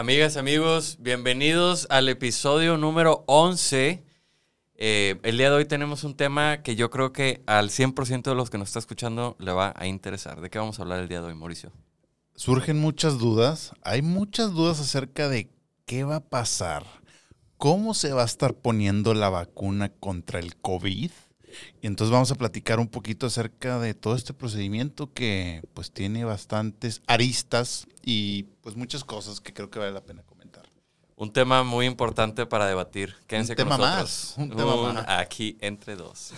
Amigas, amigos, bienvenidos al episodio número 11. Eh, el día de hoy tenemos un tema que yo creo que al 100% de los que nos está escuchando le va a interesar. ¿De qué vamos a hablar el día de hoy, Mauricio? Surgen muchas dudas. Hay muchas dudas acerca de qué va a pasar, cómo se va a estar poniendo la vacuna contra el COVID. Y entonces vamos a platicar un poquito acerca de todo este procedimiento que pues tiene bastantes aristas y pues muchas cosas que creo que vale la pena comentar. Un tema muy importante para debatir. Quédense Un con tema nosotros. más, un tema Un más. Aquí entre dos.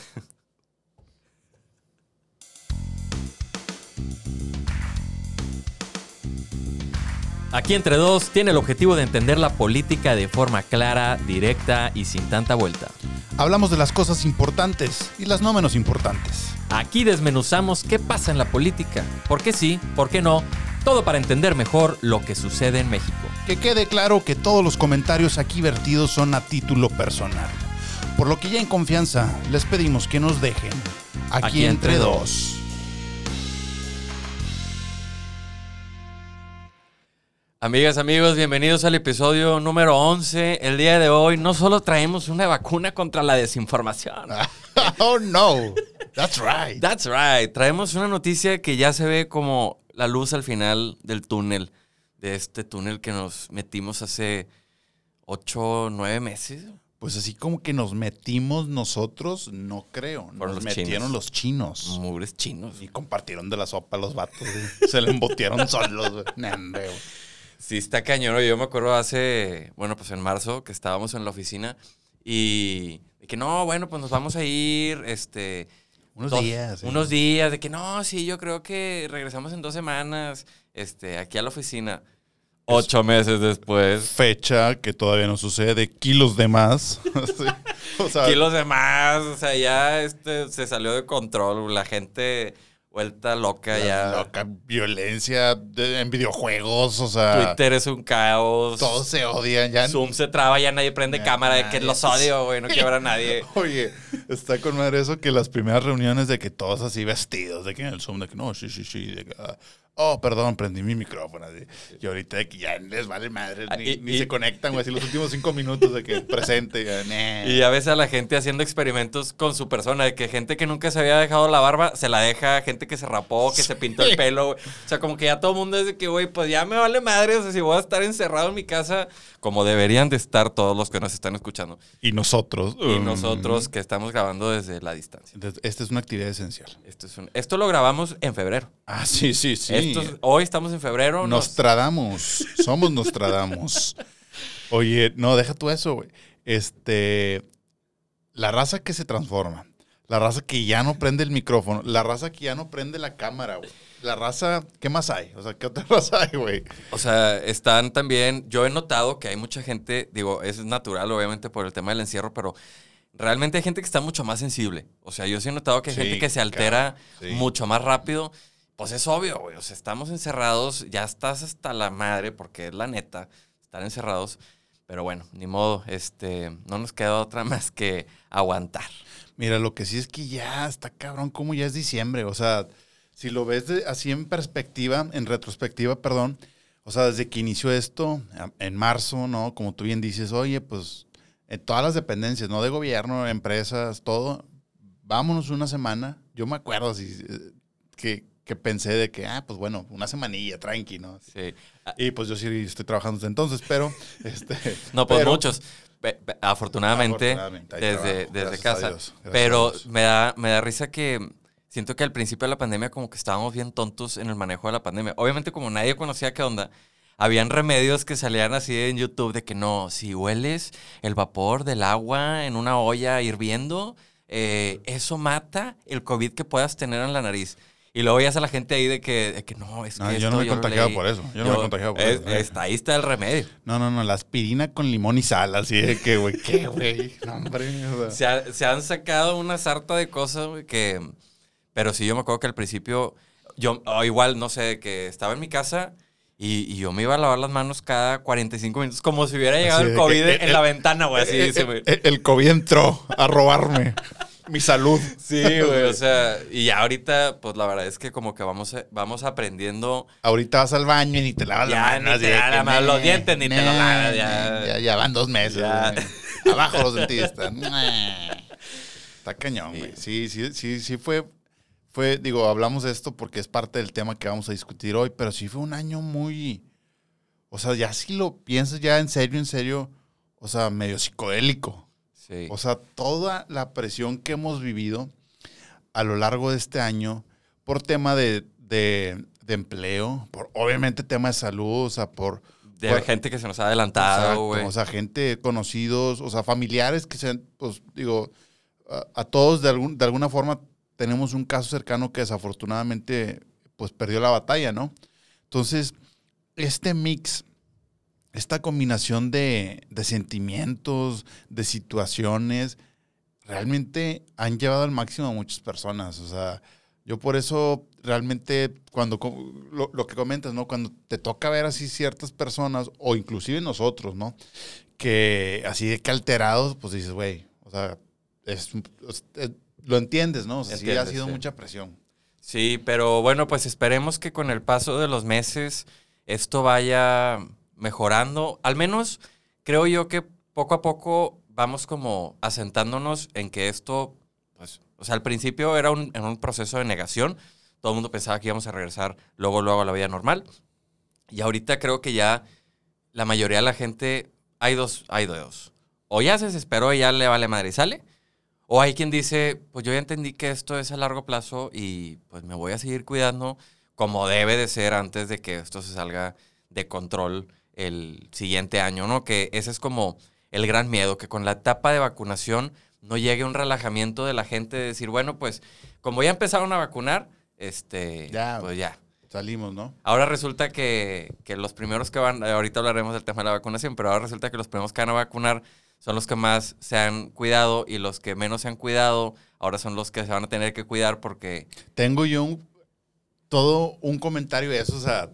Aquí entre dos tiene el objetivo de entender la política de forma clara, directa y sin tanta vuelta. Hablamos de las cosas importantes y las no menos importantes. Aquí desmenuzamos qué pasa en la política, por qué sí, por qué no, todo para entender mejor lo que sucede en México. Que quede claro que todos los comentarios aquí vertidos son a título personal. Por lo que ya en confianza les pedimos que nos dejen aquí, Aquí entre, entre dos. Amigas, amigos, bienvenidos al episodio número 11. El día de hoy no solo traemos una vacuna contra la desinformación. oh no, that's right. That's right. Traemos una noticia que ya se ve como la luz al final del túnel, de este túnel que nos metimos hace 8, 9 meses. Pues así como que nos metimos nosotros, no creo. Nos Fueron los metieron chinos. los chinos. Mugres chinos. Y compartieron de la sopa los vatos. Se le embotearon solos. Nah. Sí, está cañón. Yo me acuerdo hace, bueno, pues en marzo, que estábamos en la oficina y que no, bueno, pues nos vamos a ir, este... Unos dos- días. Unos días, de que no, sí, yo creo que regresamos en dos semanas, este, aquí a la oficina. Ocho meses después. Fecha que todavía no sucede, kilos de más. Sí. O sea, Kilos de más, o sea, ya este, se salió de control, la gente vuelta loca la ya. loca violencia de- en videojuegos, o sea, Twitter es un caos. todos se odian. Ya Zoom se traba, ya nadie prende Ya cámara de que los odio, güey, no ver a nadie. Oye, está con madre eso que las primeras reuniones de que todos así vestidos, de que en el Zoom, de que no, sí, sí, sí, de que, ah, oh, perdón, prendí mi micrófono. así. Y ahorita de que ya les vale madre, Ah, ni, y- ni y- se conectan, güey, así los últimos cinco minutos de que presente. ya, nah. Y a veces a la gente haciendo experimentos con su persona, de que gente que nunca se había dejado la barba, se la deja, gente que se rapó, que se pintó el pelo, güey. O sea, como que ya todo el mundo es de que, güey, pues ya me vale madre, o sea, si voy a estar encerrado en mi casa, como deberían de estar todos los que nos están escuchando. Y nosotros. Y um, nosotros que estamos grabando desde la distancia. Esta es una actividad esencial. Esto, es un- esto lo grabamos en febrero. Ah, sí, sí, sí. Hoy estamos en febrero. nos- Nostradamus. Somos Nostradamus. Oye, no, deja tú eso, güey. Este. La raza que se transforma. La raza que ya no prende el micrófono. La raza que ya no prende la cámara, güey. La raza. ¿Qué más hay? O sea, ¿qué otra raza hay, güey? O sea, están también, yo he notado que hay mucha gente, digo, es natural obviamente por el tema del encierro, pero realmente hay gente que está mucho más sensible. O sea, yo sí he notado que hay Sí, gente que se altera claro, sí. mucho más rápido. Pues es obvio, güey. O sea, estamos encerrados, ya estás hasta la madre, porque es la neta, estar encerrados. Pero bueno, ni modo, este, no nos queda otra más que aguantar. Mira, lo que sí es que ya está cabrón, como ya es diciembre. O sea, si lo ves así en perspectiva, en retrospectiva, perdón. O sea, desde que inició esto, en marzo, ¿no? Como tú bien dices, oye, pues en todas las dependencias, ¿no? De gobierno, empresas, todo. Vámonos una semana. Yo me acuerdo así, eh, que, que pensé de que, ah, pues bueno, una semanilla, tranqui, ¿no? Sí. Y pues yo sí estoy trabajando desde entonces, pero... Este, No, pues pero- muchos. Afortunadamente, desde, trabajo, desde casa. Pero me da, me da risa que siento que al principio de la pandemia como que estábamos bien tontos en el manejo de la pandemia. Obviamente como nadie conocía qué onda, habían remedios que salían así en YouTube de que no, si hueles el vapor del agua en una olla hirviendo, eh, eso mata el COVID que puedas tener en la nariz. Y luego veías a la gente ahí de que, de que no, es que No, yo esto no me he contagiado leí". por eso, yo no me he contagiado por es- eso, eh. está- ahí está el remedio. No, no, no, la aspirina con limón y sal, así de que, güey, ¿qué, güey? No, hombre, o sea. Se, ha- se han sacado una sarta de cosas, güey, que... Pero sí, yo me acuerdo que al principio, yo o igual, no sé, que estaba en mi casa y, y yo me iba a lavar las manos cada 45 minutos, como si hubiera llegado el COVID que, en eh, la ventana, güey, así Eh, dice, eh, güey. eh, el COVID entró a robarme. Mi salud. Sí, güey, o sea, y ya ahorita, pues la verdad es que como que vamos, aprendiendo. Ahorita vas al baño y ni te lavas Ya, la mano. ni te lavas la mano, "Nah, los dientes ni te nah, lavas, ya". nah, ya. Ya van dos meses. Abajo los dentistas. Está cañón, güey. Sí, sí, sí, sí fue, fue, digo, hablamos de esto porque es parte del tema que vamos a discutir hoy, pero sí fue un año muy, o sea, ya si lo piensas ya en serio, en serio, o sea, medio psicodélico. Sí. O sea, toda la presión que hemos vivido a lo largo de este año por tema de, de- de empleo, por obviamente tema de salud, o sea, por... de por- gente que se nos ha adelantado, güey. o sea, gente conocidos, o sea, familiares que se, pues digo, a, a todos de, algún, de alguna forma tenemos un caso cercano que desafortunadamente pues perdió la batalla, ¿no? Entonces, este mix, esta combinación de, de sentimientos, de situaciones, realmente han llevado al máximo a muchas personas. O sea, yo por eso realmente cuando lo, lo que comentas, ¿no? Cuando te toca ver así ciertas personas, o inclusive nosotros, ¿no? Que así de que alterados, pues dices, güey, o sea, es, es- es- lo entiendes, ¿no? O sea, sí ha Entiendes, sido sí. mucha presión. Sí, pero bueno, pues esperemos que con el paso de los meses esto vaya mejorando. Al menos creo yo que poco a poco vamos como asentándonos en que esto, pues, o sea, al principio era un, en un proceso de negación. Todo el mundo pensaba que íbamos a regresar luego, luego a la vida normal. Y ahorita creo que ya la mayoría de la gente, hay dos, hay dos. O ya se desesperó y ya le vale madre y sale. O hay quien dice, pues yo ya entendí que esto es a largo plazo y pues me voy a seguir cuidando como debe de ser antes de que esto se salga de control el siguiente año, ¿no? Que ese es como el gran miedo, que con la etapa de vacunación no llegue un relajamiento de la gente de decir, bueno, pues como ya empezaron a vacunar, este, Ya. pues ya. Salimos, ¿no? Ahora resulta que, que los primeros que van, ahorita hablaremos del tema de la vacunación, pero ahora resulta que los primeros que van a vacunar son los que más se han cuidado y los que menos se han cuidado, ahora son los que se van a tener que cuidar porque Tengo yo un- todo un comentario de eso. O sea,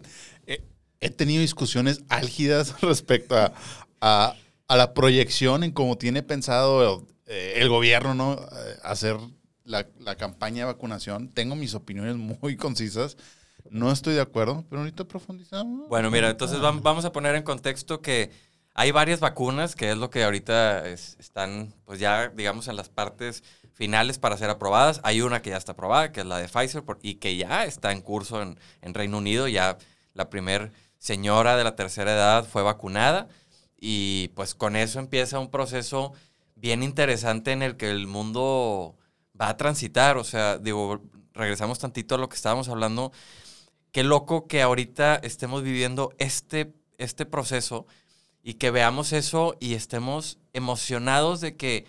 he, tenido discusiones álgidas respecto a, a- a la proyección en cómo tiene pensado eh, el gobierno, ¿no? Eh, hacer la, la campaña de vacunación. Tengo mis opiniones muy concisas. No estoy de acuerdo, pero ahorita profundizamos. Bueno, mira, entonces vam- vamos a poner en contexto que hay varias vacunas, que es lo que ahorita es- están, pues ya, digamos, en las partes finales para ser aprobadas. Hay una que ya está aprobada, que es la de Pfizer, por- y que ya está en curso en, en Reino Unido. Ya la primer señora de la tercera edad fue vacunada. Y pues con eso empieza un proceso bien interesante en el que el mundo va a transitar. O sea, digo, regresamos tantito a lo que estábamos hablando qué loco que ahorita estemos viviendo este, este proceso y que veamos eso y estemos emocionados de que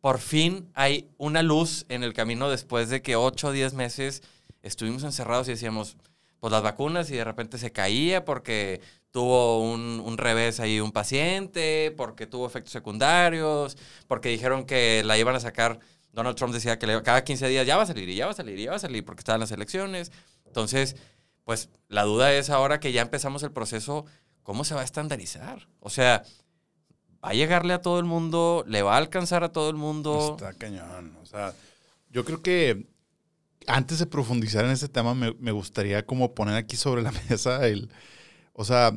por fin hay una luz en el camino después de que 8 o 10 meses estuvimos encerrados y decíamos, pues las vacunas y de repente se caía porque tuvo un, un revés ahí un paciente, porque tuvo efectos secundarios, porque dijeron que la iban a sacar, Donald Trump decía que cada 15 días ya va a salir y ya va a salir y ya va a salir porque estaban las elecciones. Entonces, pues la duda es ahora que ya empezamos el proceso, ¿cómo se va a estandarizar? O sea, ¿va a llegarle a todo el mundo? ¿Le va a alcanzar a todo el mundo? Está cañón. O sea, yo creo que antes de profundizar en este tema, me, me gustaría como poner aquí sobre la mesa el, o sea,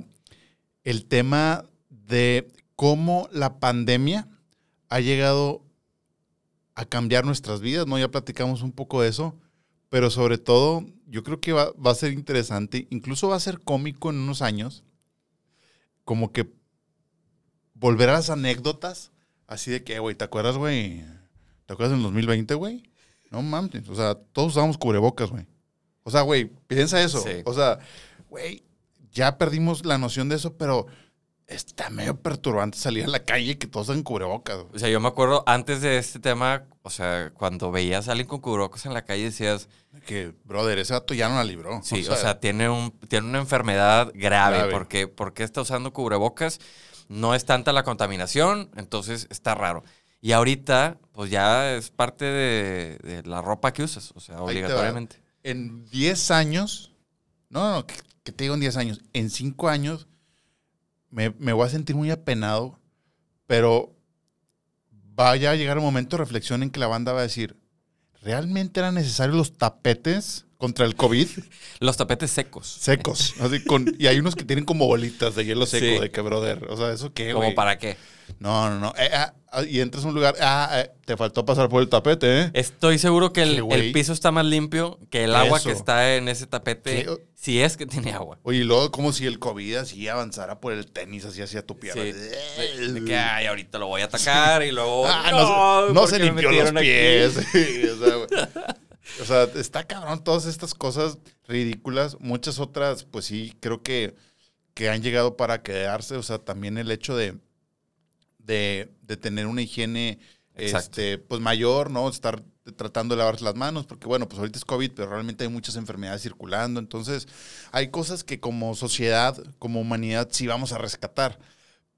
el tema de cómo la pandemia ha llegado a cambiar nuestras vidas, ¿no? Ya platicamos un poco de eso, pero sobre todo yo creo que va, va a ser interesante, incluso va a ser cómico en unos años, como que volver a las anécdotas, así de que, güey, ¿te acuerdas, güey? ¿Te acuerdas en 2020, güey? No mames, o sea, todos usábamos cubrebocas, güey. O sea, güey, piensa eso. Sí. O sea, güey, ya perdimos la noción de eso, pero está medio perturbante salir a la calle que todos usan cubrebocas. güey. O sea, yo me acuerdo antes de este tema, o sea, cuando veías a alguien con cubrebocas en la calle decías, Que, brother, ese dato ya no la libró. sí, o sea, tiene, un, tiene una enfermedad grave, Grave. porque ¿por qué está usando cubrebocas? No es tanta la contaminación, entonces está raro. Y ahorita, pues ya es parte de, de la ropa que usas, o sea, obligatoriamente. en 10 años, no, no, que, que te digo en 10 años, en 5 años me, me voy a sentir muy apenado, pero vaya a llegar un momento de reflexión en que la banda va a decir, ¿realmente eran necesarios los tapetes contra el COVID? Los tapetes secos. Secos. Así con, y hay unos que tienen como bolitas de hielo seco, Sí. de que, brother. O sea, ¿eso qué, ¿Como para qué? No, no, no. Eh, ah, ah, y entras a un lugar. Ah, eh, te faltó pasar por el tapete, ¿eh? Estoy seguro que el, el piso está más limpio que el agua Eso. que está en ese tapete. ¿Qué? Si es que tiene agua. Oye, y luego como si el COVID así avanzara por el tenis, así hacia tu pierna. Sí. De, de que, ay, ahorita lo voy a atacar y luego. Ah, no, se- no ¿por se limpió los pies. Sí, o, sea. O sea, está cabrón todas estas cosas ridículas. Muchas otras, pues sí, creo que, que han llegado para quedarse. O sea, también el hecho de, de, de tener una higiene Exacto. este, pues mayor, ¿no? Estar tratando de lavarse las manos, porque bueno, pues ahorita es COVID, pero realmente hay muchas enfermedades circulando. Entonces, hay cosas que como sociedad, como humanidad, sí vamos a rescatar.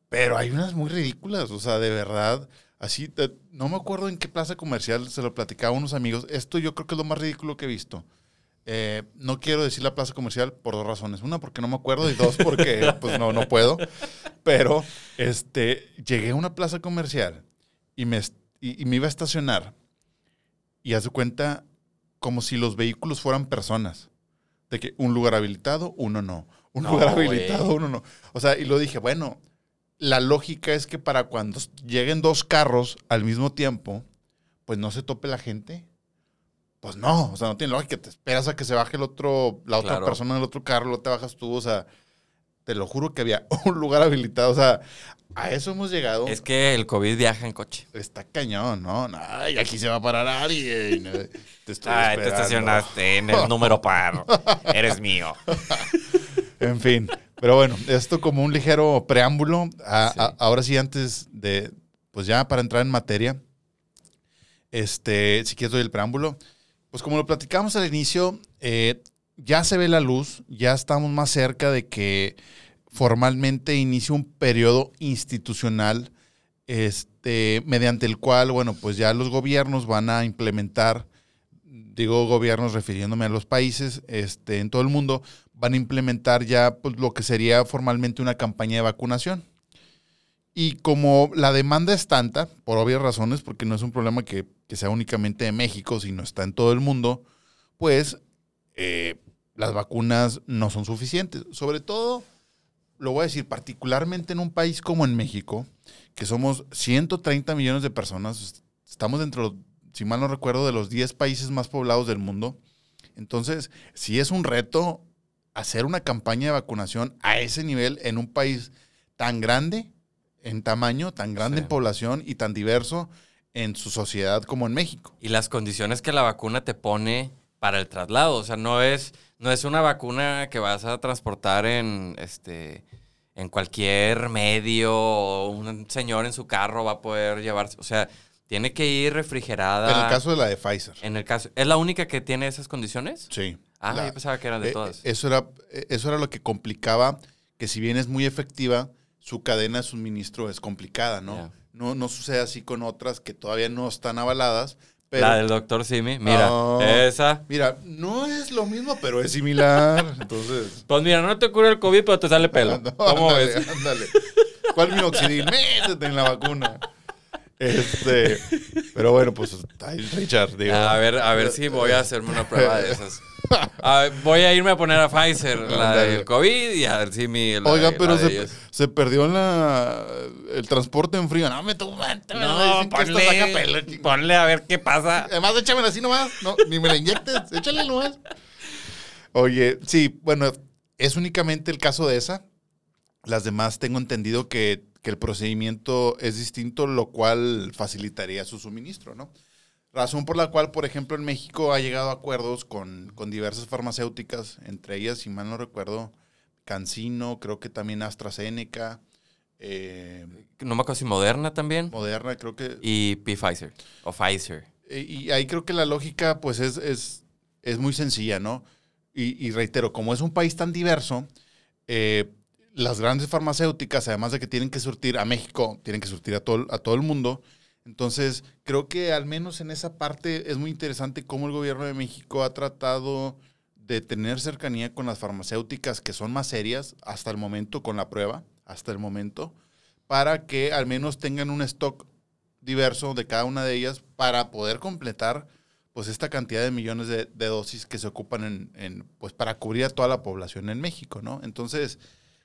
Pero hay unas muy ridículas, o sea, de verdad. Así, no me acuerdo en qué plaza comercial se lo platicaba a unos amigos. Esto yo creo que es lo más ridículo que he visto. Eh, no quiero decir la plaza comercial por dos razones. Una, porque no me acuerdo, y dos, porque pues no, no puedo. Pero este, llegué a una plaza comercial y me, y, y me iba a estacionar. Y haz de cuenta como si los vehículos fueran personas. De que un lugar habilitado, uno no. Un No, lugar habilitado, uno no. O sea, y lo dije, bueno, la lógica es que para cuando lleguen dos carros al mismo tiempo, pues no se tope la gente. Pues no, o sea, no tiene lógica. Te esperas a que se baje el otro, la otra Claro. persona del otro carro, luego te bajas tú. O sea, te lo juro que había un lugar habilitado. O sea, a eso hemos llegado. Es que el COVID viaja en coche. Está cañón, ¿no? Ay, aquí se va a parar alguien. Te estoy Ay, te estacionaste en el número par. Eres mío. En fin, pero bueno, esto como un ligero preámbulo. A- Sí. a- ahora sí, antes de, pues ya para entrar en materia, este, si quieres doy el preámbulo. Pues como lo platicamos al inicio, eh, ya se ve la luz, ya estamos más cerca de que formalmente inicie un periodo institucional este, mediante el cual, bueno, pues ya los gobiernos van a implementar, digo gobiernos refiriéndome a los países este, en todo el mundo, van a implementar ya pues, lo que sería formalmente una campaña de vacunación. Y como la demanda es tanta, por obvias razones, porque no es un problema que, que sea únicamente de México, sino está en todo el mundo, pues eh, las vacunas no son suficientes. Sobre todo, lo voy a decir, particularmente en un país como en México, que somos 130 millones de personas, estamos dentro, si mal no recuerdo, de los 10 países más poblados del mundo. Entonces, sí es un reto hacer una campaña de vacunación a ese nivel en un país tan grande en tamaño, tan grande Sí. en población y tan diverso en su sociedad como en México. Y las condiciones que la vacuna te pone para el traslado. O sea, no es, no es una vacuna que vas a transportar en este en cualquier medio o un señor en su carro va a poder llevarse. O sea, tiene que ir refrigerada. En el caso de la de Pfizer. En el caso. ¿Es la única que tiene esas condiciones? Sí. Ah, La- yo pensaba que eran de Eh, todas. Eso era, eso era lo que complicaba, que si bien es muy efectiva, su cadena de suministro es complicada, ¿no? No, no sucede así con otras que todavía no están avaladas, pero... la del doctor Simi. Mira, Oh. esa. Mira, no es lo mismo, pero es similar. Entonces... Pues mira, no te cura el COVID, pero te sale pelo. No, ¿Cómo ándale, ves? ándale. ¿Cuál minoxidil? Métete en la vacuna. Este, pero bueno, pues ay, Richard, digo. A ver, a ver si voy a hacerme una prueba de esas. A ver, voy a irme a poner a Pfizer la del COVID y a ver si mi. Oiga, de- pero se, se perdió la, el transporte en frío. No, me métemelo, No, saca pelo, ponle, ponle a ver qué pasa. Además, échamela así nomás. No, ni me la inyectes. Échale nomás. Oye, sí, bueno, es únicamente el caso de esa. Las demás tengo entendido que, que el procedimiento es distinto, lo cual facilitaría su suministro, ¿no? Razón por la cual, por ejemplo, en México ha llegado a acuerdos con, con diversas farmacéuticas, entre ellas, si mal no recuerdo, Cancino, creo que también AstraZeneca, eh, No me acuerdo si Moderna también. Moderna, creo que Y Pfizer. O Pfizer. Eh, Y ahí creo que la lógica, pues, es, es, es muy sencilla, ¿no? Y, y reitero, como es un país tan diverso, eh, las grandes farmacéuticas, además de que tienen que surtir a México, tienen que surtir a todo, a todo el mundo. Entonces, creo que al menos en esa parte es muy interesante cómo el gobierno de México ha tratado de tener cercanía con las farmacéuticas que son más serias hasta el momento con la prueba, hasta el momento, para que al menos tengan un stock diverso de cada una de ellas para poder completar pues esta cantidad de millones de, dosis que se ocupan en, pues para cubrir a toda la población en México, ¿no? Entonces,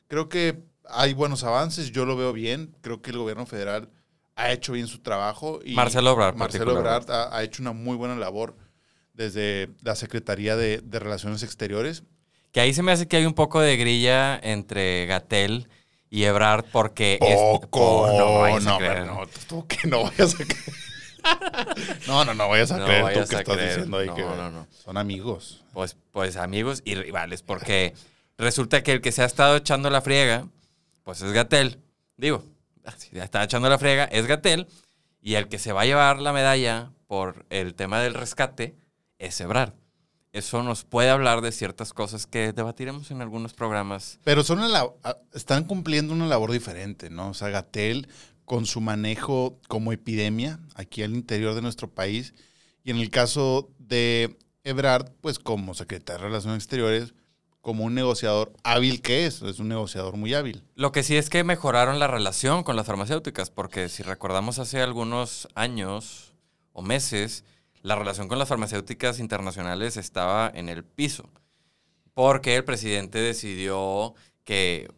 creo que hay buenos avances, yo lo veo bien, creo que el gobierno federal ha hecho bien su trabajo y Marcelo Ebrard, Marcelo. Ebrard ha, ha hecho una muy buena labor desde la Secretaría de, de Relaciones Exteriores. Que ahí se me hace que hay un poco de grilla entre Gatel y Ebrard porque... es- Poco, Oh, no, vayas a no, creer. no, tú que no vayas a creer. no, no, no vayas a No creer tú vayas que a estás creer. diciendo ahí No, que no, no. son amigos. Pues, pues amigos y rivales, porque resulta que el que se ha estado echando la friega, pues es Gatel. Digo, ya está echando la friega, es Gatel. Y el que se va a llevar la medalla por el tema del rescate es Ebrard. Eso nos puede hablar de ciertas cosas que debatiremos en algunos programas. Pero son una lab- a- están cumpliendo una labor diferente, ¿no? O sea, Gatel con su manejo como epidemia aquí al interior de nuestro país y en el caso de Ebrard, pues como secretario de Relaciones Exteriores, como un negociador hábil que es, es un negociador muy hábil. Lo que sí es que mejoraron la relación con las farmacéuticas, porque si recordamos hace algunos años o meses, la relación con las farmacéuticas internacionales estaba en el piso, porque el presidente decidió que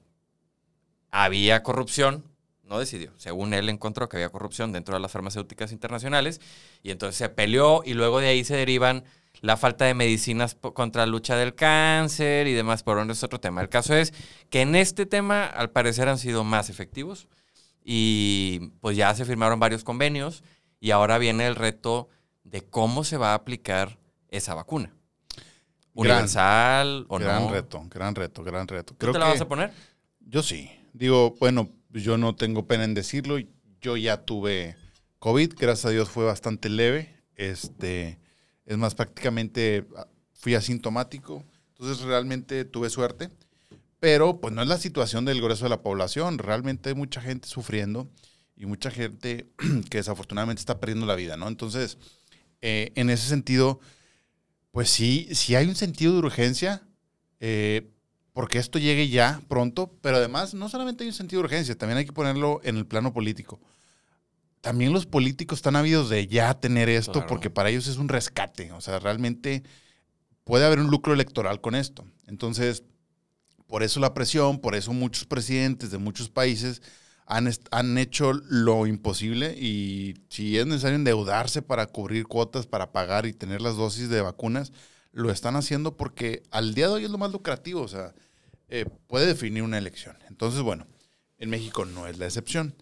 había corrupción, no decidió, según él encontró que había corrupción dentro de las farmacéuticas internacionales, y entonces se peleó y luego de ahí se derivan la falta de medicinas contra la lucha del cáncer y demás, pero bueno, es otro tema. El caso es que en este tema al parecer han sido más efectivos y pues ya se firmaron varios convenios y ahora viene el reto de cómo se va a aplicar esa vacuna. Gran- Universal o gran no. reto, gran reto, gran reto. ¿Tú Creo te la que vas a poner? yo sí. Digo, bueno, yo no tengo pena en decirlo. Yo ya tuve COVID, gracias a Dios fue bastante leve. Este, es más, prácticamente ah, fui asintomático. Entonces realmente tuve suerte. Pero pues no es la situación del grueso de la población. Realmente hay mucha gente sufriendo y mucha gente que desafortunadamente está perdiendo la vida, ¿no? Entonces, eh, en ese sentido, pues sí, sí hay un sentido de urgencia. eh, porque esto llegue ya pronto, pero además no solamente hay un sentido de urgencia, también hay que ponerlo en el plano político. También los políticos están ávidos de ya tener esto Claro. porque para ellos es un rescate, o sea, realmente puede haber un lucro electoral con esto. Entonces, por eso la presión, por eso muchos presidentes de muchos países han, han hecho lo imposible y si es necesario endeudarse para cubrir cuotas, para pagar y tener las dosis de vacunas, lo están haciendo porque al día de hoy es lo más lucrativo, o sea, eh, puede definir una elección. Entonces, bueno, en México no es la excepción.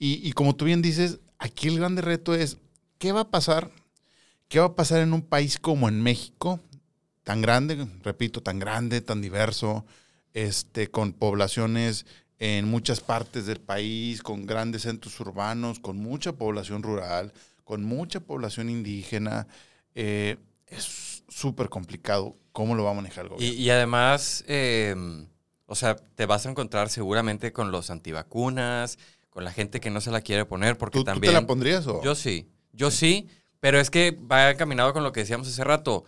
Y, y como tú bien dices, aquí el grande reto es, ¿qué va a pasar? ¿Qué va a pasar en un país como en México, tan grande, repito, tan grande, tan diverso, este, con poblaciones en muchas partes del país, con grandes centros urbanos, con mucha población rural, con mucha población indígena? Eh, es súper complicado cómo lo va a manejar el Y, gobierno. y además, eh, o sea, te vas a encontrar seguramente con los antivacunas, la gente que no se la quiere poner, porque ¿Tú, tú también... te la pondrías o? Yo sí, yo sí, pero es que va encaminado con lo que decíamos hace rato.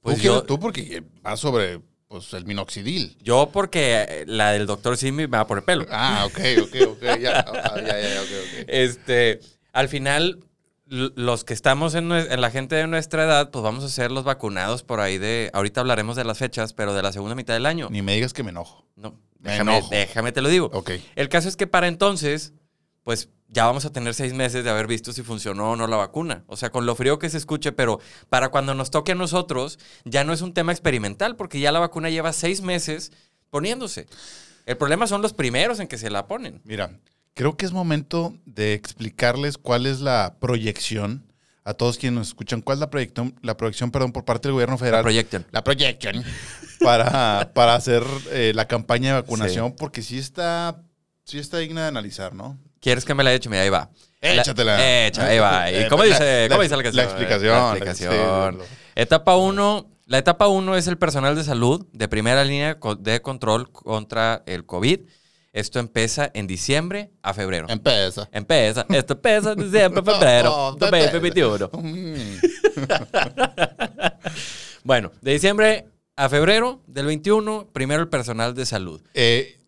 Pues tú, yo, quieres- tú porque va sobre pues, el minoxidil. yo porque eh, la del doctor Simi me va por el pelo. Ah, ok, ok, ok. Ya, ya, ya, ya, ok, ok. Este, al final, los que estamos en, en la gente de nuestra edad, pues vamos a ser los vacunados por ahí de, ahorita hablaremos de las fechas, pero de la segunda mitad del año. Ni me digas que me enojo. No, Me déjame, enojo. déjame te lo digo. Ok. El caso es que para entonces, pues ya vamos a tener seis meses de haber visto si funcionó o no la vacuna. O sea, con lo frío que se escuche, pero para cuando nos toque a nosotros, ya no es un tema experimental, porque ya la vacuna lleva seis meses poniéndose. El problema son los primeros en que se la ponen. Mira, creo que es momento de explicarles cuál es la proyección a todos quienes nos escuchan. ¿Cuál es la proyección, la proyección perdón, por parte del gobierno La federal? proyectan. la proyección para, para hacer eh, la campaña de vacunación, porque sí está, sí está digna de analizar, ¿no? ¿Quieres que me la eche? Mira, ahí va. Échatela. La- Échala, ahí va. ¿Y Eh, cómo dice, la- cómo dice la la explicación, La explicación. sí, Etapa 1. La etapa 1 es el personal de salud de primera línea de control contra el COVID. Esto empieza en diciembre a febrero. Empieza. Empieza, esto empieza en diciembre a febrero 2021. Mm. Bueno, de diciembre a febrero del 21, primero el personal de salud. Eh,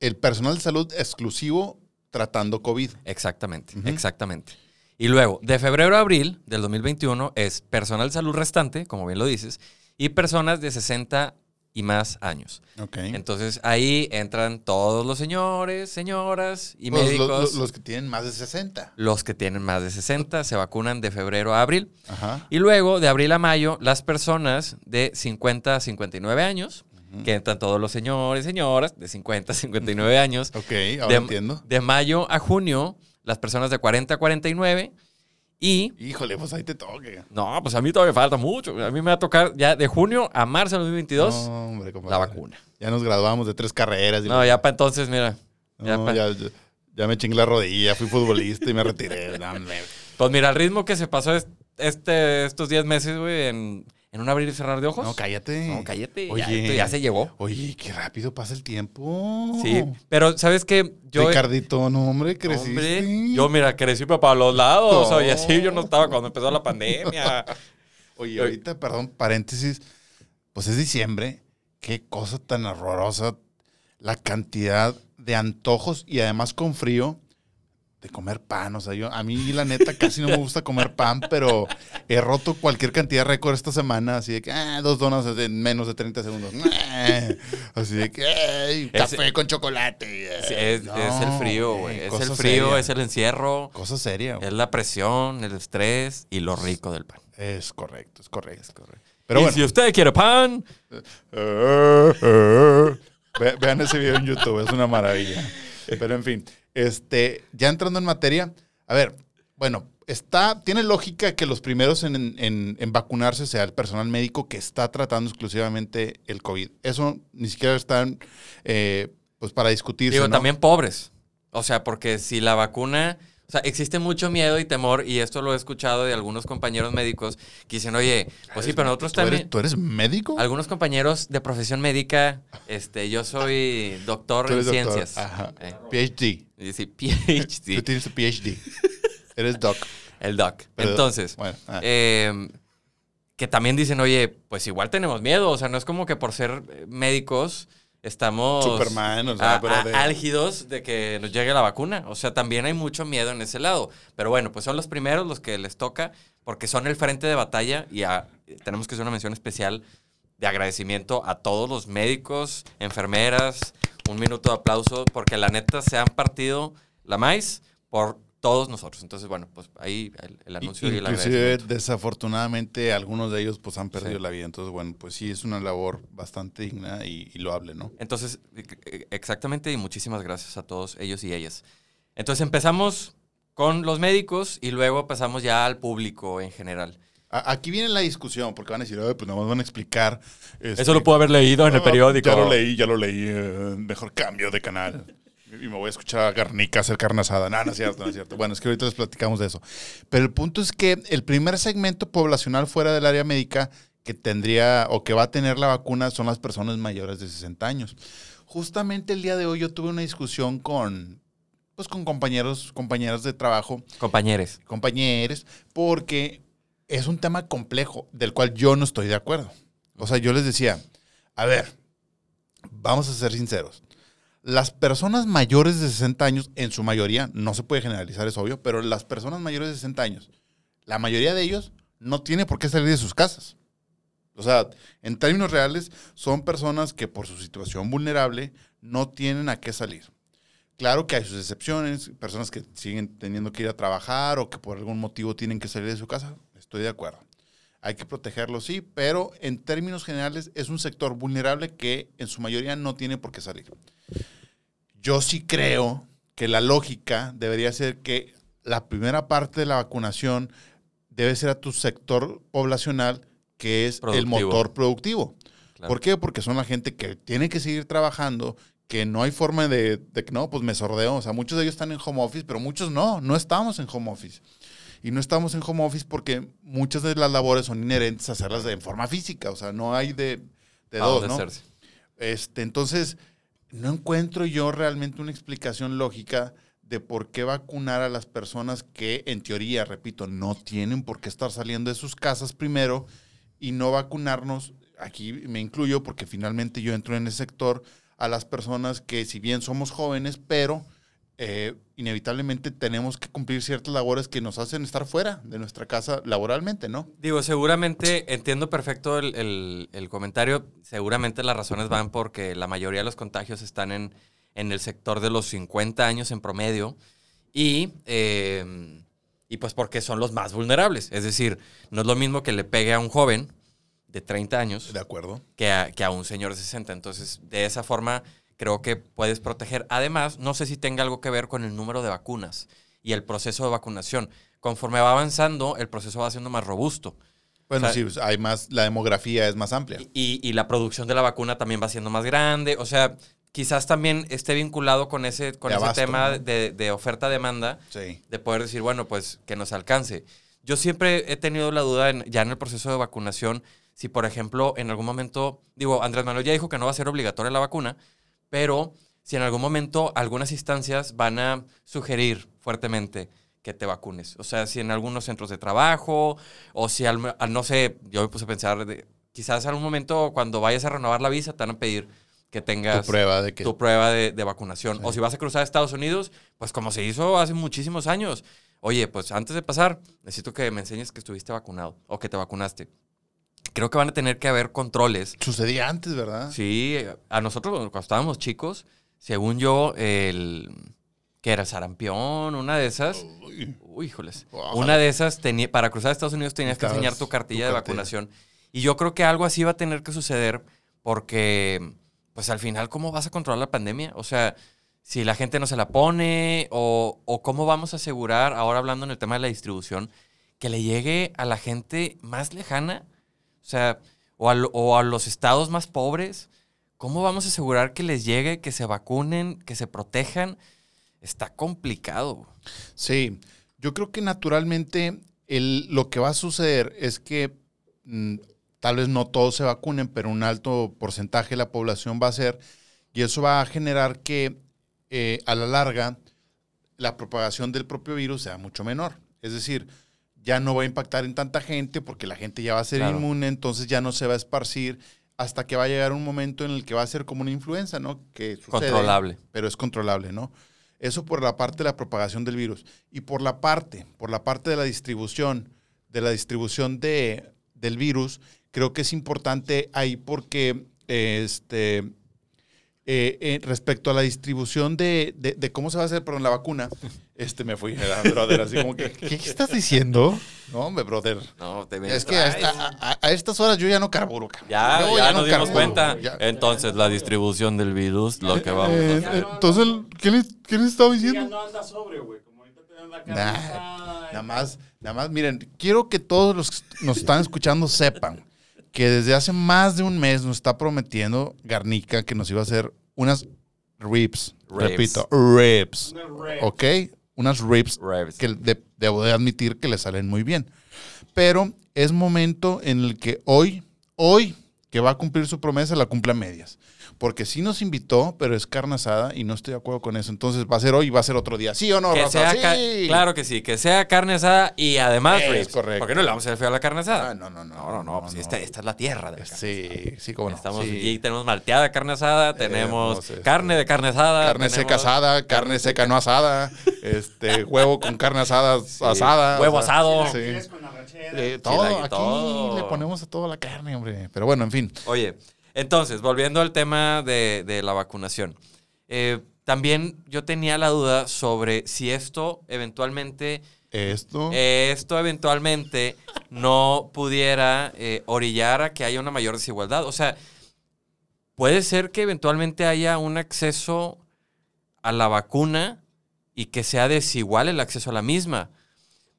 el personal de salud exclusivo tratando COVID. Exactamente, exactamente. Y luego, de febrero a abril del 2021 es personal de salud restante, como bien lo dices, y personas de 60 y más años. Ok. Entonces ahí entran todos los señores, señoras y médicos. lo- Los, los que tienen más de 60. que tienen más de 60 se vacunan de febrero a abril. Ajá. Y luego, de abril a mayo, las personas de 50 a 59 años, que entran todos los señores y señoras de 50 a 59 años. Ok, ahora de, entiendo. de mayo a junio, las personas de 40 a 49. Y, Híjole, pues ahí te toque. no, pues a mí todavía falta mucho. A mí me va a tocar ya de junio a marzo del 2022 No, hombre, compadre. la vacuna. Ya nos graduamos de tres carreras. y No, la- ya para entonces, mira. Ya No, pa- ya, ya- ya me chingué la rodilla, fui futbolista y me retiré. Pues mira, el ritmo que se pasó es- este, estos 10 meses, güey, en, en un abrir y cerrar de ojos. No, cállate. No, cállate. Oye. Ya, esto ya se llevó. Oye, qué rápido pasa el tiempo. Sí, pero ¿sabes qué? Yo, Ricardito, no, hombre, creciste. hombre, yo mira, crecí para los lados. No. Oye, así yo no estaba cuando empezó la pandemia. Oye, ahorita, perdón, paréntesis, pues es diciembre. Qué cosa tan horrorosa la cantidad de antojos y además con frío de comer pan. O sea, yo, a mí la neta casi no me gusta comer pan, pero he roto cualquier cantidad de récord esta semana. Así de que, ah, dos donas en menos de 30 segundos. Ah, Así de que, ay, café con chocolate. Sí, es, No, es el frío, güey. Es el frío, seria. es el encierro, Cosa seria. es la presión, el estrés y lo rico del pan. Es correcto, es correcto. Pero y bueno. si usted quiere pan, Ve- Vean ese video en YouTube, es una maravilla. Pero en fin, este, ya entrando en materia, a ver, bueno, está, tiene lógica que los primeros en, en- en vacunarse sea el personal médico que está tratando exclusivamente el COVID. Eso ni siquiera están, eh, pues para discutirse. digo, ¿no? también pobres. O sea, porque si la vacuna... O sea, existe mucho miedo y temor, y esto lo he escuchado de algunos compañeros médicos que dicen, oye, pues sí, pero nosotros ¿Tú eres, también... ¿Tú eres médico? Algunos compañeros de profesión médica, este, yo soy doctor Tú en doctor. ciencias. Ajá. Eh, PhD. y sí, Tú PhD, tienes tu PhD. eres doc. el doc. Pero- Entonces, Bueno, ah. eh, que también dicen, oye, pues igual tenemos miedo. O sea, no es como que por ser médicos estamos Superman, o sea, a- pero de- álgidos de que nos llegue la vacuna. O sea, también hay mucho miedo en ese lado. Pero bueno, pues son los primeros los que les toca porque son el frente de batalla y a- tenemos que hacer una mención especial de agradecimiento a todos los médicos, enfermeras, un minuto de aplauso porque la neta se han partido la maíz por todos nosotros. Entonces, bueno, pues ahí el, el anuncio y el Inclusive, desafortunadamente, algunos de ellos pues han perdido Sí. la vida. Entonces, bueno, pues sí, es una labor bastante digna y, y loable, ¿no? Entonces, e- exactamente, y muchísimas gracias a todos ellos y ellas. Entonces empezamos con los médicos y luego pasamos ya al público en general. Aquí viene la discusión, porque van a decir, "Ay, pues nada más van a explicar. este, Eso lo puedo haber leído en el "Ah, periódico. Ya lo leí, ya lo leí. eh, mejor cambio de canal. Y me voy a escuchar a Garnica hacer carne asada. No, no es cierto, no es cierto. Bueno, es que ahorita les platicamos de eso. Pero el punto es que el primer segmento poblacional fuera del área médica que tendría o que va a tener la vacuna son las personas mayores de 60 años. Justamente el día de hoy yo tuve una discusión con, pues, con compañeros, compañeras de trabajo Compañeros. compañeros, porque es un tema complejo del cual yo no estoy de acuerdo. O sea, yo les decía, a ver, vamos a ser sinceros. Las personas mayores de 60 años, en su mayoría, no se puede generalizar, es obvio, pero las personas mayores de 60 años, la mayoría de ellos no tiene por qué salir de sus casas. O sea, en términos reales, son personas que por su situación vulnerable no tienen a qué salir. Claro que hay sus excepciones, personas que siguen teniendo que ir a trabajar o que por algún motivo tienen que salir de su casa. Estoy de acuerdo. Hay que protegerlos, sí, pero en términos generales es un sector vulnerable que en su mayoría no tiene por qué salir. Yo sí creo que la lógica debería ser que la primera parte de la vacunación debe ser a tu sector poblacional, que es el motor productivo. Claro. ¿Por qué? Porque son la gente que tiene que seguir trabajando, que no hay forma de, de que no, pues me sordeo. O sea, muchos de ellos están en home office, pero muchos no, no estamos en home office. Y no estamos en home office porque muchas de las labores son inherentes a hacerlas de forma física. O sea, no hay de, de ¿A dos, ¿no? hacerse? Este, entonces, no encuentro yo realmente una explicación lógica de por qué vacunar a las personas que, en teoría, repito, no tienen por qué estar saliendo de sus casas primero y no vacunarnos, aquí me incluyo porque finalmente yo entro en ese sector, a las personas que, si bien somos jóvenes, pero eh, inevitablemente tenemos que cumplir ciertas labores que nos hacen estar fuera de nuestra casa laboralmente, ¿no? Digo, seguramente entiendo perfecto el, el- el comentario. Seguramente las razones van porque la mayoría de los contagios están en, en el sector de los 50 años en promedio y, eh, y pues porque son los más vulnerables. Es decir, no es lo mismo que le pegue a un joven de 30 años De acuerdo. que a, que a un señor de 60. Entonces, de esa forma, creo que puedes proteger. Además, no sé si tenga algo que ver con el número de vacunas y el proceso de vacunación. Conforme va avanzando, el proceso va siendo más robusto. Bueno, O sea- sí, hay más, la demografía es más amplia. Y, y la producción de la vacuna también va siendo más grande. O sea, quizás también esté vinculado con ese, con De ese abasto, tema ¿no? de, de oferta-demanda, Sí. de poder decir, bueno, pues que nos alcance. Yo siempre he tenido la duda en- ya en el proceso de vacunación, si por ejemplo en algún momento, digo, Andrés Manuel ya dijo que no va a ser obligatoria la vacuna, pero si en algún momento algunas instancias van a sugerir fuertemente que te vacunes. O sea, si en algunos centros de trabajo o si, al, al- no sé, yo me puse a pensar, de, quizás en algún momento cuando vayas a renovar la visa te van a pedir que tengas Tu prueba de que... tu prueba de, de vacunación. Sí. O si vas a cruzar a Estados Unidos, pues como se hizo hace muchísimos años. Oye, pues antes de pasar, necesito que me enseñes que estuviste vacunado o que te vacunaste. Creo que van a tener que haber controles. Sucedía antes, ¿verdad? Sí, a nosotros cuando estábamos chicos, según yo, el que era sarampión, una de esas. Uy. Uy, híjoles. Ojalá. Una de esas, tenía, para cruzar a Estados Unidos tenías que enseñar tu tu cartilla de cartilla. vacunación. Y yo creo que algo así va a tener que suceder porque, pues al final, ¿cómo vas a controlar la pandemia? O sea, si la gente no se la pone o, o cómo vamos a asegurar, ahora hablando en el tema de la distribución, que le llegue a la gente más lejana, o sea, o a, o a los estados más pobres. ¿Cómo vamos a asegurar que les llegue, que se vacunen, que se protejan? Está complicado. Sí, yo creo que naturalmente el- lo que va a suceder es que mm, tal vez no todos se vacunen, pero un alto porcentaje de la población va a ser, y eso va a generar que eh, a la larga la propagación del propio virus sea mucho menor. Es decir, ya no va a impactar en tanta gente porque la gente ya va a ser Claro. inmune, entonces ya no se va a esparcir hasta que va a llegar un momento en el que va a ser como una influenza, ¿no? Que sucede, Controlable. pero es controlable, ¿no? Eso por la parte de la propagación del virus. Y por la parte, por la parte de la distribución, de la distribución de, del virus, creo que es importante ahí porque este, eh, eh, respecto a la distribución de, de- de cómo se va a hacer, perdón, la vacuna, este me fui, brother, así como que, ¿qué estás diciendo? No, hombre, brother. No, te Es que a, distraes. esta- a- a estas horas yo ya no carburo. cabrón. Ya, Yo ya, nos dimos cuenta. ya. Entonces, la distribución del virus, lo que vamos a Eh, hacer. eh, entonces, ¿qué le, qué le estaba Ya diciendo? no anda sobre, güey. Como ahorita te dan la asada, Nada más, nada más, miren, quiero que todos los que nos están escuchando sepan que desde hace más de un mes nos está prometiendo Garnica que nos iba a hacer unas ribs. Ribs. Repito, red. ¿Ok? Unas ribs Revs. que de- debo de admitir que le salen muy bien. Pero es momento en el que hoy, hoy, que va a cumplir su promesa, la cumple a medias. Porque sí nos invitó, pero es carne asada y no estoy de acuerdo con eso. Entonces va a ser hoy y va a ser otro día. ¿Sí o no, Que sea ca- Sí. claro que sí, que sea carne asada y además Es ribs. correcto. ¿Por qué no le vamos a hacer feo a la carne asada? Ah, no, no, no. No, no, no, pues esta, esta es la tierra de la carne. Sí, sí, cómo no. Estamos Sí. aquí, tenemos malteada carne asada, tenemos Tenemos, carne de carne asada. Carne tenemos seca asada, carne seca no asada, este, huevo con carne asada asada. Huevo o sea, asado. Eh, todo, aquí todo. le ponemos a toda la carne, hombre. Pero bueno, en fin. Oye, entonces, volviendo al tema de, de la vacunación. eh, también yo tenía la duda sobre si esto eventualmente, Esto. esto eventualmente no pudiera eh, orillar a que haya una mayor desigualdad. O sea, puede ser que eventualmente haya un acceso a la vacuna y que sea desigual el acceso a la misma.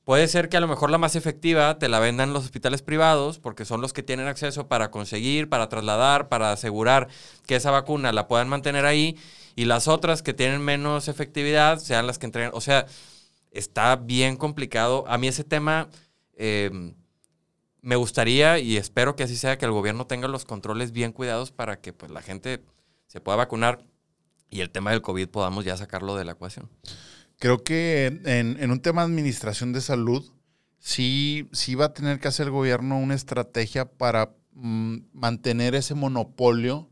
Puede ser que a lo mejor la más efectiva te la vendan los hospitales privados porque son los que tienen acceso para conseguir, para trasladar, para asegurar que esa vacuna la puedan mantener ahí y las otras que tienen menos efectividad sean las que entreguen. O sea, está bien complicado. A mí ese tema eh, me gustaría y espero que así sea que el gobierno tenga los controles bien cuidados para que pues, la gente se pueda vacunar y el tema del COVID podamos ya sacarlo de la ecuación. Creo que en, un tema de administración de salud, sí, sí va a tener que hacer el gobierno una estrategia para mm, mantener ese monopolio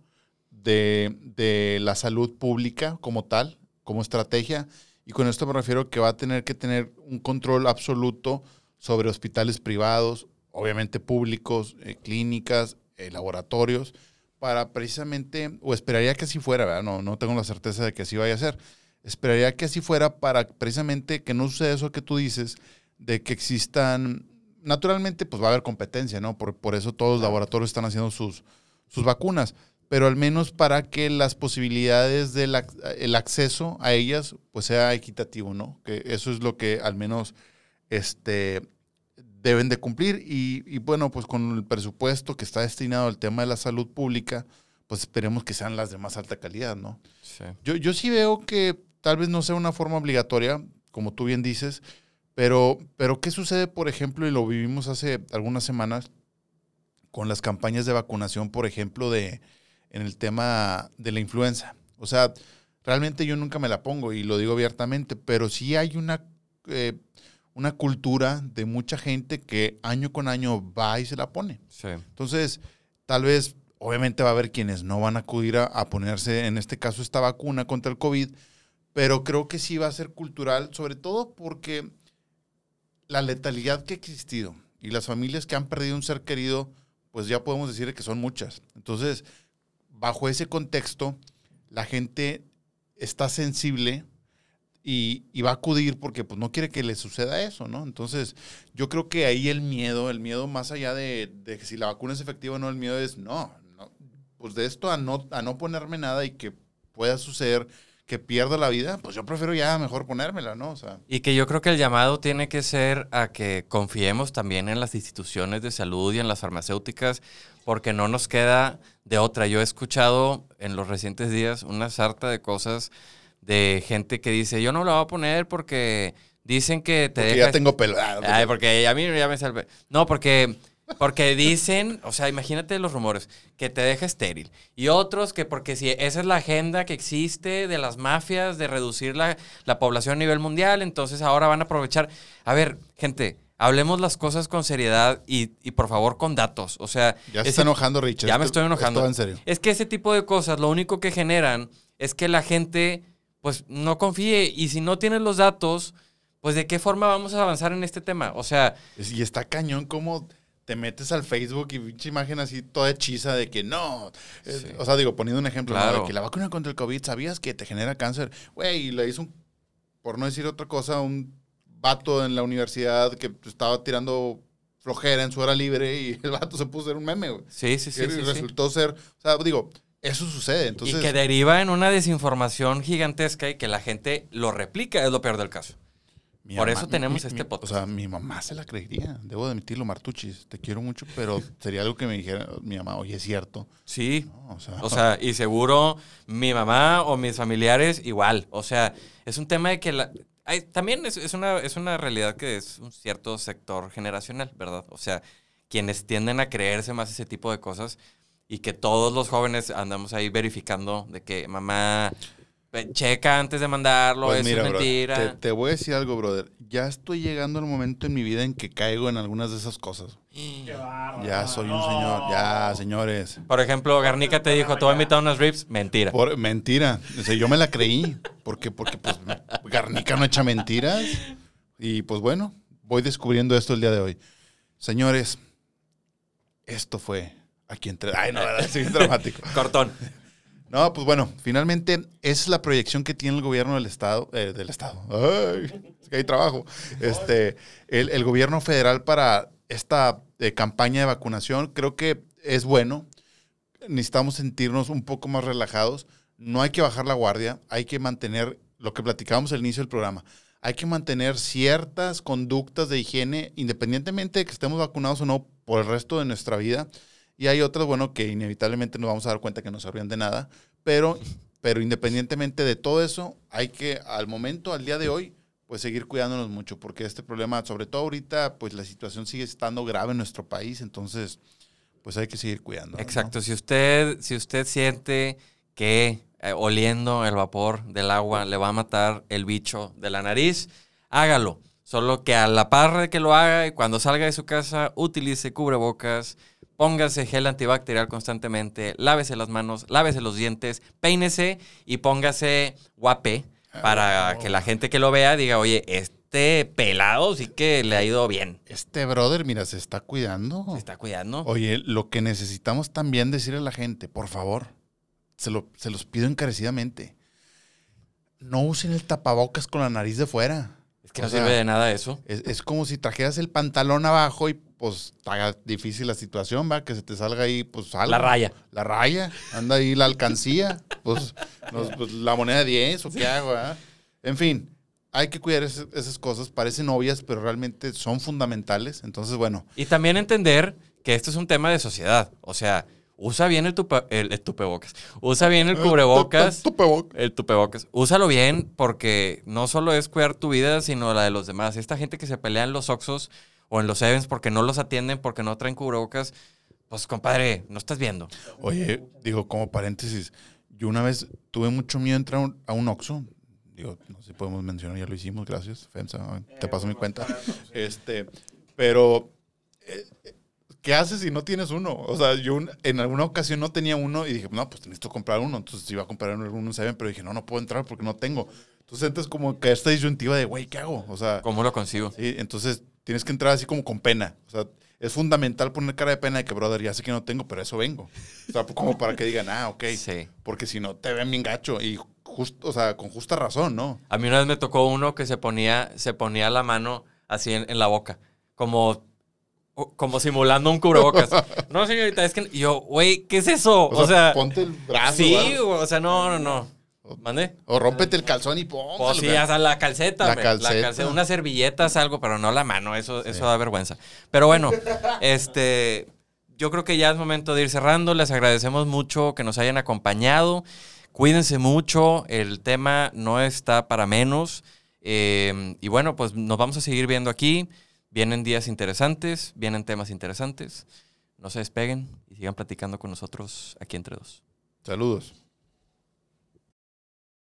de, de la salud pública como tal, como estrategia, Y con esto me refiero que va a tener que tener un control absoluto sobre hospitales privados, obviamente públicos, eh, clínicas, eh, laboratorios, para precisamente, o esperaría que así fuera, ¿verdad? No, no tengo la certeza de que así vaya a ser. Esperaría que así fuera para precisamente que no suceda eso que tú dices, de que existan, naturalmente pues va a haber competencia, ¿no? Por, por eso todos los laboratorios están haciendo sus, sus vacunas, pero al menos para que las posibilidades del el acceso a ellas pues sea equitativo, ¿no? Que eso es lo que al menos este, deben de cumplir y, y bueno, pues con el presupuesto que está destinado al tema de la salud pública, pues esperemos que sean las de más alta calidad, ¿no? Sí. Yo, yo sí veo que tal vez no sea una forma obligatoria, como tú bien dices, pero, pero ¿qué sucede, por ejemplo, y lo vivimos hace algunas semanas con las campañas de vacunación, por ejemplo, de, en el tema de la influenza? O sea, realmente yo nunca me la pongo y lo digo abiertamente, pero sí hay una, eh, una cultura de mucha gente que año con año va y se la pone. Sí. Entonces, tal vez, obviamente va a haber quienes no van a acudir a, a ponerse, en este caso, esta vacuna contra el COVID, pero creo que sí va a ser cultural, sobre todo porque la letalidad que ha existido y las familias que han perdido un ser querido, pues ya podemos decir que son muchas. Entonces, bajo ese contexto, la gente está sensible y, va a acudir porque pues, no quiere que le suceda eso, ¿no? Entonces, yo creo que ahí el miedo, el miedo más allá de, de que si la vacuna es efectiva o no, el miedo es, no, no, pues de esto a no, a no ponerme nada y que pueda suceder que pierda la vida, pues yo prefiero ya mejor ponérmela, ¿no? O sea, Y que yo creo que el llamado tiene que ser a que confiemos también en las instituciones de salud y en las farmacéuticas, porque no nos queda de otra. Yo he escuchado en los recientes días una sarta de cosas de gente que dice, yo no la voy a poner porque dicen que te porque deja... ya tengo pelo. Ah, Ay, porque a mí ya me salve. No, porque, porque dicen, o sea, imagínate los rumores, que te deja estéril. Y otros que porque si esa es la agenda que existe de las mafias de reducir la, la población a nivel mundial, entonces ahora van a aprovechar. A ver, gente, hablemos las cosas con seriedad y, y por favor con datos. O sea, ya se está enojando, Richard. ya me Esto- estoy enojando. esto en serio. Es que ese tipo de cosas lo único que generan es que la gente pues no confíe y si no tienes los datos, pues de qué forma vamos a avanzar en este tema. O sea, Y está cañón como te metes al Facebook y pinche imagen así toda hechiza de que no. es- Sí. O sea, digo, poniendo un ejemplo, ¿no? Claro. de que la vacuna contra el COVID, ¿sabías que te genera cáncer? Güey, y le hizo un, por no decir otra cosa, un vato en la universidad que estaba tirando flojera en su hora libre y el vato se puso a hacer un meme, güey. sí, sí, sí. y sí, sí. resultó ser, o sea, digo, eso sucede. Entonces, y que deriva en una desinformación gigantesca y que la gente lo replica, es lo peor del caso. Mi por mamá- eso tenemos mi- este mi- podcast. O sea, mi mamá se la creería. Debo de admitirlo, Martuchis. Te quiero mucho, pero sería algo que me dijera mi mamá, oye, es cierto. Sí. No, o sea, O sea, y seguro mi mamá o mis familiares igual. O sea, es un tema de que la... hay- también es, es una, es una realidad que es un cierto sector generacional, ¿verdad? O sea, quienes tienden a creerse más ese tipo de cosas y que todos los jóvenes andamos ahí verificando de que mamá checa antes de mandarlo, Pues eso mira, es brother, mentira. te, te voy a decir algo, brother. Ya estoy llegando al momento en mi vida en que caigo en algunas de esas cosas. Qué bárbaro. Ya soy un señor. Ya, señores. Por ejemplo, Garnica te dijo, te voy a invitar a unas ribs. Mentira. Por, mentira. O sea, yo me la creí. Porque, porque pues, Garnica no echa mentiras. Y pues bueno, voy descubriendo esto el día de hoy. Señores, esto fue aquí entre. Ay, no, es dramático. Cortón. No, pues bueno, finalmente esa es la proyección que tiene el gobierno del Estado, eh, del Estado. Ay, es que hay trabajo. Este, el, gobierno federal para esta eh, campaña de vacunación creo que es bueno. Necesitamos sentirnos un poco más relajados. No hay que bajar la guardia, hay que mantener lo que platicábamos al inicio del programa. Hay que mantener ciertas conductas de higiene, independientemente de que estemos vacunados o no, por el resto de nuestra vida. Y hay otras, bueno, que inevitablemente nos vamos a dar cuenta que no servían de nada, pero, pero independientemente de todo eso, hay que al momento, al día de hoy, pues seguir cuidándonos mucho, porque este problema, sobre todo ahorita, pues la situación sigue estando grave en nuestro país, entonces, pues hay que seguir cuidando. Exacto. Si usted, si usted siente que eh, oliendo el vapor del agua le va a matar el bicho de la nariz, hágalo. Solo que a la par de que lo haga y cuando salga de su casa, utilice cubrebocas, póngase gel antibacterial constantemente, lávese las manos, lávese los dientes, peínese y póngase guape. para no, que la gente que lo vea diga, oye, este pelado sí que le ha ido bien. Este brother, mira, se está cuidando. Se está cuidando. Oye, lo que necesitamos también decirle a la gente, por favor, se, lo- se los pido encarecidamente. No usen el tapabocas con la nariz de fuera. Es que O no sea, sirve de nada eso. Es, es como si trajeras el pantalón abajo y pues está difícil la situación, va, que se te salga ahí, pues algo. La raya. La raya, anda ahí la alcancía, pues, nos- pues, la moneda de 10 o qué hago, ah? En fin, hay que cuidar ese- esas cosas, parecen obvias, pero realmente son fundamentales. Entonces, bueno, Y también entender que esto es un tema de sociedad. O sea, usa bien el, el, el tupebocas. Usa bien el cubrebocas. Tupebocas. El tupebocas. Úsalo bien porque no solo es cuidar tu vida, sino la de los demás. Esta gente que se pelea en los Oxxos o en los Events porque no los atienden, porque no traen cubrebocas, pues compadre, no estás viendo. Oye, digo, como paréntesis, yo una vez tuve mucho miedo de entrar a un- a un Oxxo. Digo, no sé si podemos mencionar, ya lo hicimos, gracias, FEMSA, te paso mi cuenta. Este, pero, eh, eh, ¿qué haces si no tienes uno? O sea, yo un- en alguna ocasión no tenía uno y dije, no, pues necesito comprar uno. Entonces iba a comprar uno, uno Seven, pero dije, no, no puedo entrar porque no tengo. Entonces entras como que esta disyuntiva de, güey, ¿qué hago? O sea, ¿Cómo lo consigo? Sí, entonces tienes que entrar así como con pena. O sea, es fundamental poner cara de pena de que, brother, ya sé que no tengo, pero eso vengo. O sea, como para que digan, ah, ok. Sí. Porque si no, te ven bien gacho. Y justo, o sea, con justa razón, ¿no? A mí una vez me tocó uno que se ponía, se ponía la mano así en, en la boca, como, como simulando un cubrebocas. no, señorita, es que yo, güey, ¿qué es eso? O, sea, ponte el brazo. sí, o sea, no, no, no. ¿Mande? O rómpete el calzón y póngalo. Pues sí, hasta la calceta, La hombre, calceta. Unas servilletas, algo, pero no la mano. Eso, eso da vergüenza. Pero bueno, este. Yo creo que ya es momento de ir cerrando. Les agradecemos mucho que nos hayan acompañado. Cuídense mucho. El tema no está para menos. Eh, y bueno, pues nos vamos a seguir viendo aquí. Vienen días interesantes, vienen temas interesantes. No se despeguen y sigan platicando con nosotros aquí entre dos. Saludos.